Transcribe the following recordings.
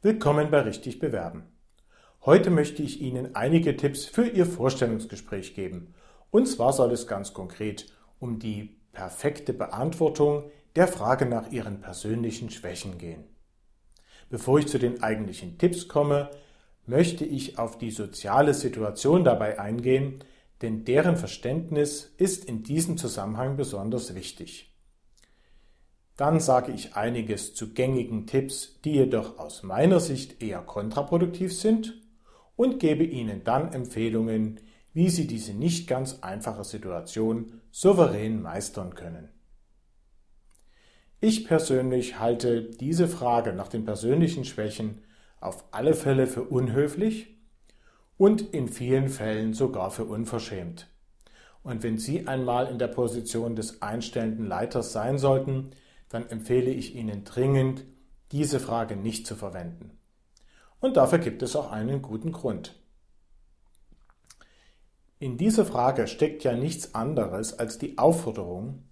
Willkommen bei Richtig Bewerben. Heute möchte ich Ihnen einige Tipps für Ihr Vorstellungsgespräch geben. Und zwar soll es ganz konkret um die perfekte Beantwortung der Frage nach Ihren persönlichen Schwächen gehen. Bevor ich zu den eigentlichen Tipps komme, möchte ich auf die soziale Situation dabei eingehen, denn deren Verständnis ist in diesem Zusammenhang besonders wichtig. Dann sage ich einiges zu gängigen Tipps, die jedoch aus meiner Sicht eher kontraproduktiv sind und gebe Ihnen dann Empfehlungen, wie Sie diese nicht ganz einfache Situation souverän meistern können. Ich persönlich halte diese Frage nach den persönlichen Schwächen auf alle Fälle für unhöflich und in vielen Fällen sogar für unverschämt. Und wenn Sie einmal in der Position des einstellenden Leiters sein sollten, dann empfehle ich Ihnen dringend, diese Frage nicht zu verwenden. Und dafür gibt es auch einen guten Grund. In dieser Frage steckt ja nichts anderes als die Aufforderung,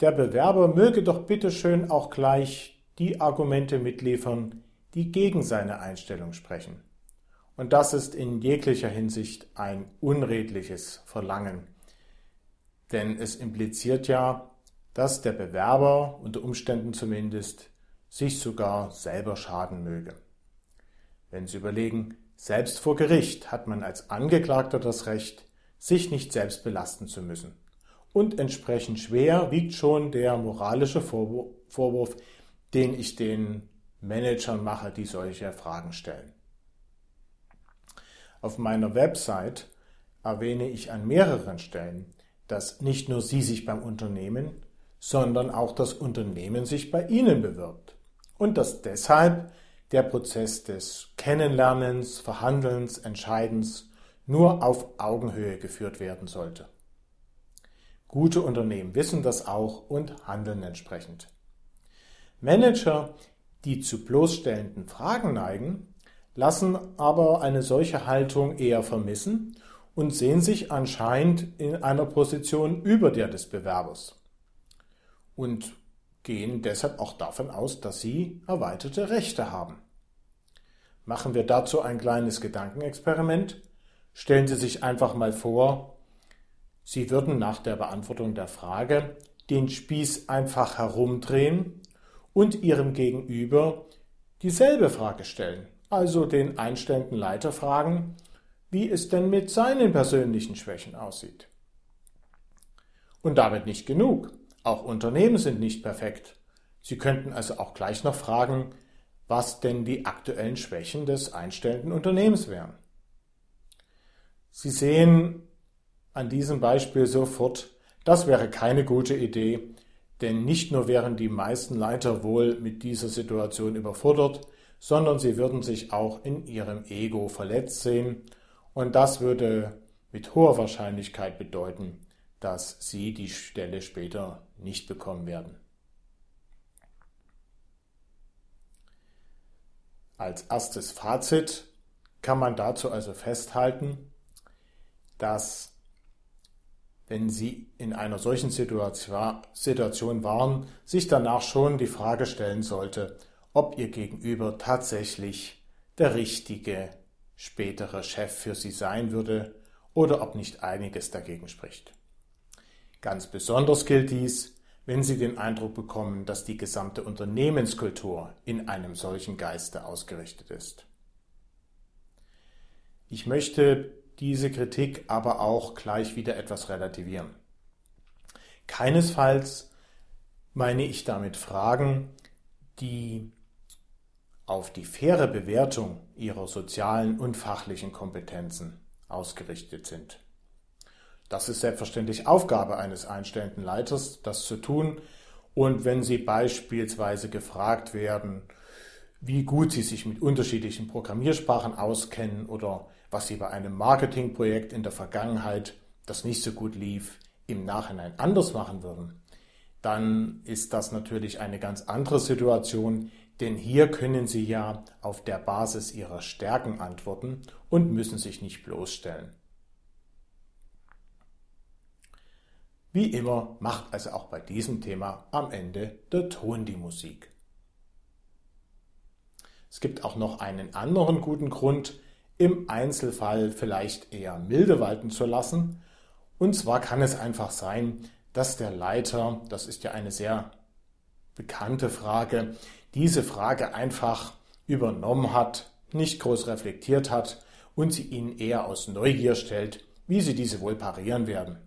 der Bewerber möge doch bitte schön auch gleich die Argumente mitliefern, die gegen seine Einstellung sprechen. Und das ist in jeglicher Hinsicht ein unredliches Verlangen. Denn es impliziert ja, dass der Bewerber unter Umständen zumindest sich sogar selber schaden möge. Wenn Sie überlegen, selbst vor Gericht hat man als Angeklagter das Recht, sich nicht selbst belasten zu müssen. Und entsprechend schwer wiegt schon der moralische Vorwurf, den ich den Managern mache, die solche Fragen stellen. Auf meiner Website erwähne ich an mehreren Stellen, dass nicht nur Sie sich beim Unternehmen, sondern auch das Unternehmen sich bei Ihnen bewirbt. Und dass deshalb der Prozess des Kennenlernens, Verhandelns, Entscheidens nur auf Augenhöhe geführt werden sollte. Gute Unternehmen wissen das auch und handeln entsprechend. Manager, die zu bloßstellenden Fragen neigen, lassen aber eine solche Haltung eher vermissen und sehen sich anscheinend in einer Position über der des Bewerbers und gehen deshalb auch davon aus, dass sie erweiterte Rechte haben. Machen wir dazu ein kleines Gedankenexperiment. Stellen Sie sich einfach mal vor, Sie würden nach der Beantwortung der Frage den Spieß einfach herumdrehen und Ihrem Gegenüber dieselbe Frage stellen, also den einstellenden Leiter fragen, wie es denn mit seinen persönlichen Schwächen aussieht. Und damit nicht genug. Auch Unternehmen sind nicht perfekt. Sie könnten also auch gleich noch fragen, was denn die aktuellen Schwächen des einstellenden Unternehmens wären. Sie sehen an diesem Beispiel sofort, das wäre keine gute Idee, denn nicht nur wären die meisten Leiter wohl mit dieser Situation überfordert, sondern sie würden sich auch in ihrem Ego verletzt sehen und das würde mit hoher Wahrscheinlichkeit bedeuten, dass sie die Stelle später nicht bekommen werden. Als erstes Fazit kann man dazu also festhalten, dass wenn Sie in einer solchen Situation waren, sich danach schon die Frage stellen sollte, ob Ihr Gegenüber tatsächlich der richtige spätere Chef für Sie sein würde oder ob nicht einiges dagegen spricht. Ganz besonders gilt dies, wenn Sie den Eindruck bekommen, dass die gesamte Unternehmenskultur in einem solchen Geiste ausgerichtet ist. Ich möchte diese Kritik aber auch gleich wieder etwas relativieren. Keinesfalls meine ich damit Fragen, die auf die faire Bewertung ihrer sozialen und fachlichen Kompetenzen ausgerichtet sind. Das ist selbstverständlich Aufgabe eines einstellenden Leiters, das zu tun. Und wenn Sie beispielsweise gefragt werden, wie gut Sie sich mit unterschiedlichen Programmiersprachen auskennen oder was Sie bei einem Marketingprojekt in der Vergangenheit, das nicht so gut lief, im Nachhinein anders machen würden, dann ist das natürlich eine ganz andere Situation, denn hier können Sie ja auf der Basis Ihrer Stärken antworten und müssen sich nicht bloßstellen. Wie immer macht also auch bei diesem Thema am Ende der Ton die Musik. Es gibt auch noch einen anderen guten Grund, im Einzelfall vielleicht eher milde walten zu lassen. Und zwar kann es einfach sein, dass der Leiter, das ist ja eine sehr bekannte Frage, diese Frage einfach übernommen hat, nicht groß reflektiert hat und sie Ihnen eher aus Neugier stellt, wie Sie diese wohl parieren werden.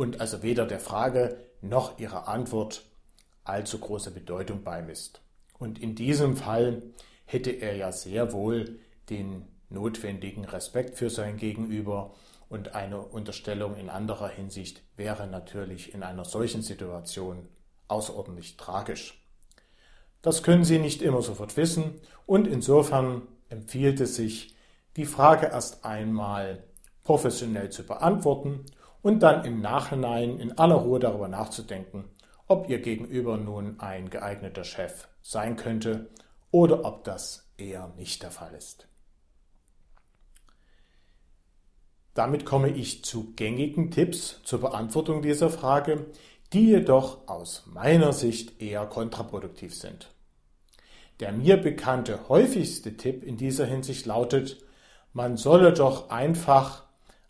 Und also weder der Frage noch Ihrer Antwort allzu große Bedeutung beimisst. Und in diesem Fall hätte er ja sehr wohl den notwendigen Respekt für sein Gegenüber und eine Unterstellung in anderer Hinsicht wäre natürlich in einer solchen Situation außerordentlich tragisch. Das können Sie nicht immer sofort wissen und insofern empfiehlt es sich, die Frage erst einmal professionell zu beantworten und dann im Nachhinein in aller Ruhe darüber nachzudenken, ob Ihr Gegenüber nun ein geeigneter Chef sein könnte oder ob das eher nicht der Fall ist. Damit komme ich zu gängigen Tipps zur Beantwortung dieser Frage, die jedoch aus meiner Sicht eher kontraproduktiv sind. Der mir bekannte häufigste Tipp in dieser Hinsicht lautet, man solle doch einfach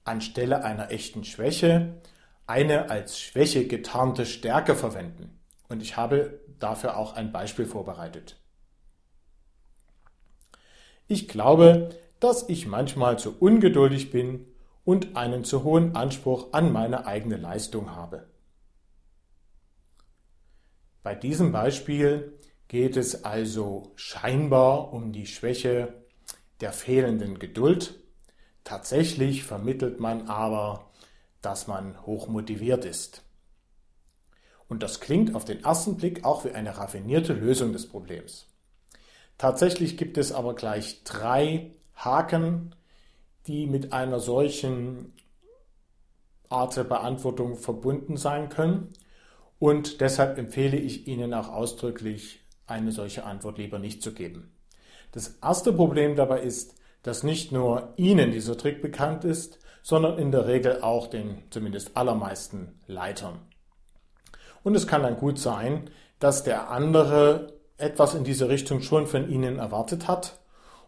anstelle einer echten Schwäche eine als Schwäche getarnte Stärke verwenden. Und ich habe dafür auch ein Beispiel vorbereitet. Ich glaube, dass ich manchmal zu ungeduldig bin und einen zu hohen Anspruch an meine eigene Leistung habe. Bei diesem Beispiel geht es also scheinbar um die Schwäche der fehlenden Geduld. Tatsächlich vermittelt man aber, dass man hochmotiviert ist. Und das klingt auf den ersten Blick auch wie eine raffinierte Lösung des Problems. Tatsächlich gibt es aber gleich drei Haken, die mit einer solchen Art der Beantwortung verbunden sein können. Und deshalb empfehle ich Ihnen auch ausdrücklich, eine solche Antwort lieber nicht zu geben. Das erste Problem dabei ist, dass nicht nur Ihnen dieser Trick bekannt ist, sondern in der Regel auch den zumindest allermeisten Leitern. Und es kann dann gut sein, dass der andere etwas in diese Richtung schon von Ihnen erwartet hat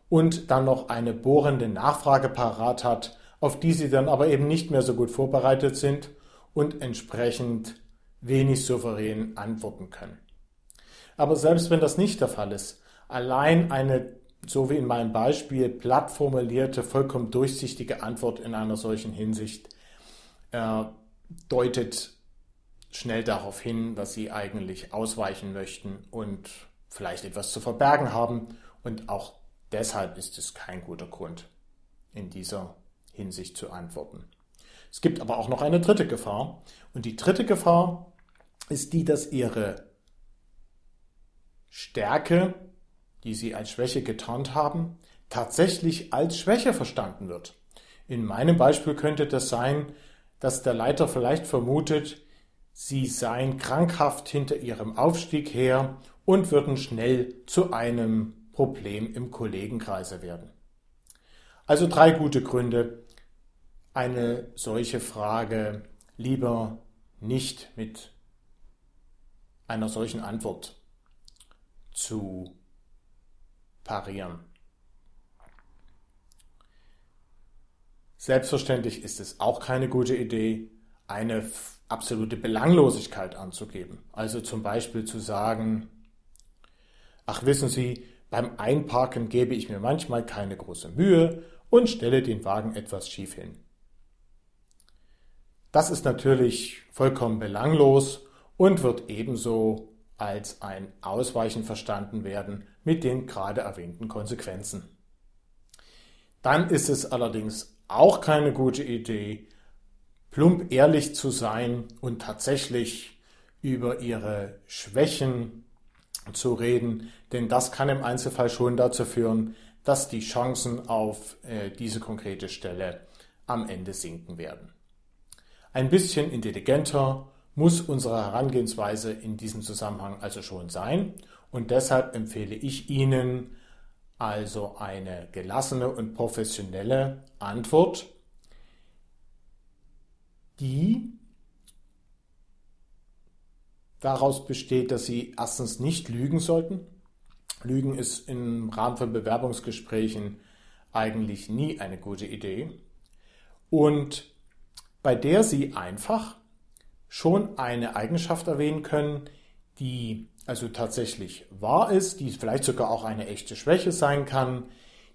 und dann noch eine bohrende Nachfrage parat hat, auf die Sie dann aber eben nicht mehr so gut vorbereitet sind und entsprechend wenig souverän antworten können. Aber selbst wenn das nicht der Fall ist, allein eine, so wie in meinem Beispiel, platt formulierte, vollkommen durchsichtige Antwort in einer solchen Hinsicht äh, deutet schnell darauf hin, dass Sie eigentlich ausweichen möchten und vielleicht etwas zu verbergen haben und auch Deshalb ist es kein guter Grund, in dieser Hinsicht zu antworten. Es gibt aber auch noch eine dritte Gefahr. Und die dritte Gefahr ist die, dass Ihre Stärke, die Sie als Schwäche getarnt haben, tatsächlich als Schwäche verstanden wird. In meinem Beispiel könnte das sein, dass der Leiter vielleicht vermutet, Sie seien krankhaft hinter Ihrem Aufstieg her und würden schnell zu einem Problem im Kollegenkreise werden. Also drei gute Gründe, eine solche Frage lieber nicht mit einer solchen Antwort zu parieren. Selbstverständlich ist es auch keine gute Idee, eine absolute Belanglosigkeit anzugeben. Also zum Beispiel zu sagen, ach wissen Sie, beim Einparken gebe ich mir manchmal keine große Mühe und stelle den Wagen etwas schief hin. Das ist natürlich vollkommen belanglos und wird ebenso als ein Ausweichen verstanden werden mit den gerade erwähnten Konsequenzen. Dann ist es allerdings auch keine gute Idee, plump ehrlich zu sein und tatsächlich über ihre Schwächen zu reden, denn das kann im Einzelfall schon dazu führen, dass die Chancen auf äh, diese konkrete Stelle am Ende sinken werden. Ein bisschen intelligenter muss unsere Herangehensweise in diesem Zusammenhang also schon sein. Und deshalb empfehle ich Ihnen also eine gelassene und professionelle Antwort, die daraus besteht, dass Sie erstens nicht lügen sollten, Lügen ist im Rahmen von Bewerbungsgesprächen eigentlich nie eine gute Idee. Und bei der Sie einfach schon eine Eigenschaft erwähnen können, die also tatsächlich wahr ist, die vielleicht sogar auch eine echte Schwäche sein kann,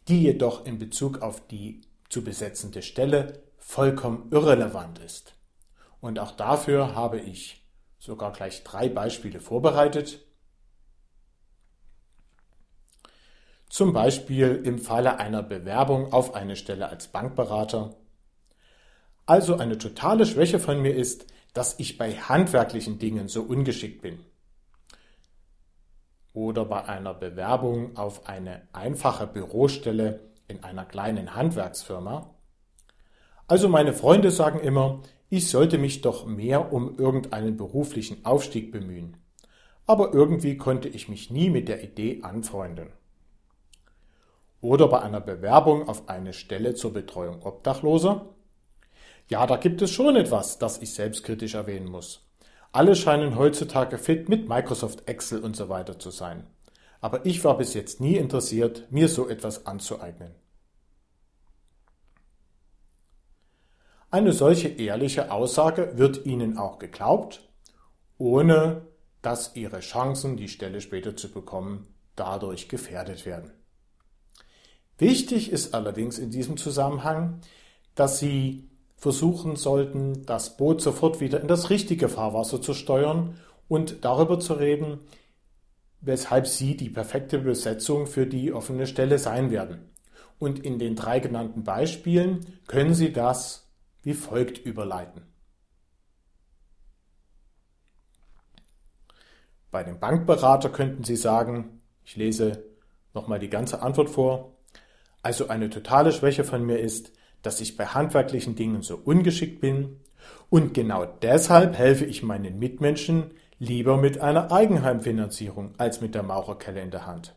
die jedoch in Bezug auf die zu besetzende Stelle vollkommen irrelevant ist. Und auch dafür habe ich sogar gleich drei Beispiele vorbereitet. Zum Beispiel im Falle einer Bewerbung auf eine Stelle als Bankberater. Also eine totale Schwäche von mir ist, dass ich bei handwerklichen Dingen so ungeschickt bin. Oder bei einer Bewerbung auf eine einfache Bürostelle in einer kleinen Handwerksfirma. Also meine Freunde sagen immer, ich sollte mich doch mehr um irgendeinen beruflichen Aufstieg bemühen. Aber irgendwie konnte ich mich nie mit der Idee anfreunden. Oder bei einer Bewerbung auf eine Stelle zur Betreuung Obdachloser. Ja, da gibt es schon etwas, das ich selbstkritisch erwähnen muss. Alle scheinen heutzutage fit mit Microsoft Excel und so weiter zu sein. Aber ich war bis jetzt nie interessiert, mir so etwas anzueignen. Eine solche ehrliche Aussage wird Ihnen auch geglaubt, ohne dass Ihre Chancen, die Stelle später zu bekommen, dadurch gefährdet werden. Wichtig ist allerdings in diesem Zusammenhang, dass Sie versuchen sollten, das Boot sofort wieder in das richtige Fahrwasser zu steuern und darüber zu reden, weshalb Sie die perfekte Besetzung für die offene Stelle sein werden. Und in den drei genannten Beispielen können Sie das wie folgt überleiten. Bei dem Bankberater könnten Sie sagen, ich lese nochmal die ganze Antwort vor, also eine totale Schwäche von mir ist, dass ich bei handwerklichen Dingen so ungeschickt bin und genau deshalb helfe ich meinen Mitmenschen lieber mit einer Eigenheimfinanzierung als mit der Maurerkelle in der Hand.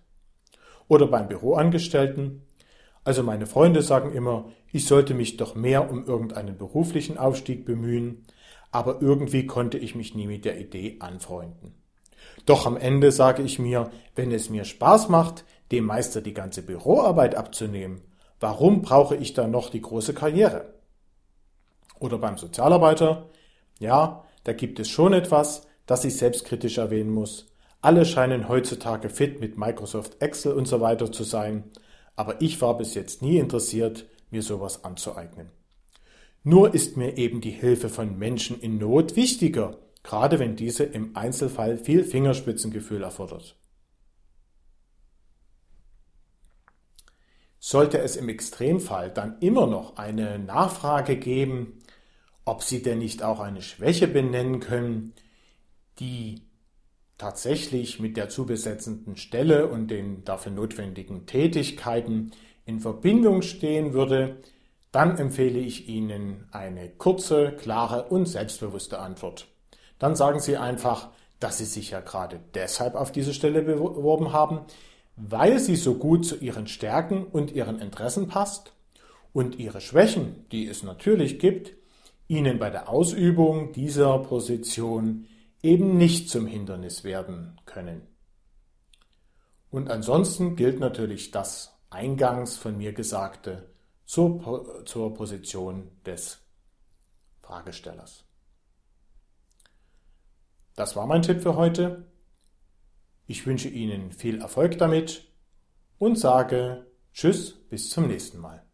Oder beim Büroangestellten, also meine Freunde sagen immer, ich sollte mich doch mehr um irgendeinen beruflichen Aufstieg bemühen, aber irgendwie konnte ich mich nie mit der Idee anfreunden. Doch am Ende sage ich mir, wenn es mir Spaß macht, dem Meister die ganze Büroarbeit abzunehmen, warum brauche ich dann noch die große Karriere? Oder beim Sozialarbeiter, ja, da gibt es schon etwas, das ich selbstkritisch erwähnen muss. Alle scheinen heutzutage fit mit Microsoft Excel und so weiter zu sein, aber ich war bis jetzt nie interessiert, mir sowas anzueignen. Nur ist mir eben die Hilfe von Menschen in Not wichtiger, gerade wenn diese im Einzelfall viel Fingerspitzengefühl erfordert. Sollte es im Extremfall dann immer noch eine Nachfrage geben, ob Sie denn nicht auch eine Schwäche benennen können, die tatsächlich mit der zu besetzenden Stelle und den dafür notwendigen Tätigkeiten in Verbindung stehen würde, dann empfehle ich Ihnen eine kurze, klare und selbstbewusste Antwort. Dann sagen Sie einfach, dass Sie sich ja gerade deshalb auf diese Stelle beworben haben, weil sie so gut zu Ihren Stärken und Ihren Interessen passt und Ihre Schwächen, die es natürlich gibt, Ihnen bei der Ausübung dieser Position eben nicht zum Hindernis werden können. Und ansonsten gilt natürlich das eingangs von mir Gesagte zur, zur Position des Fragestellers. Das war mein Tipp für heute. Ich wünsche Ihnen viel Erfolg damit und sage Tschüss, bis zum nächsten Mal.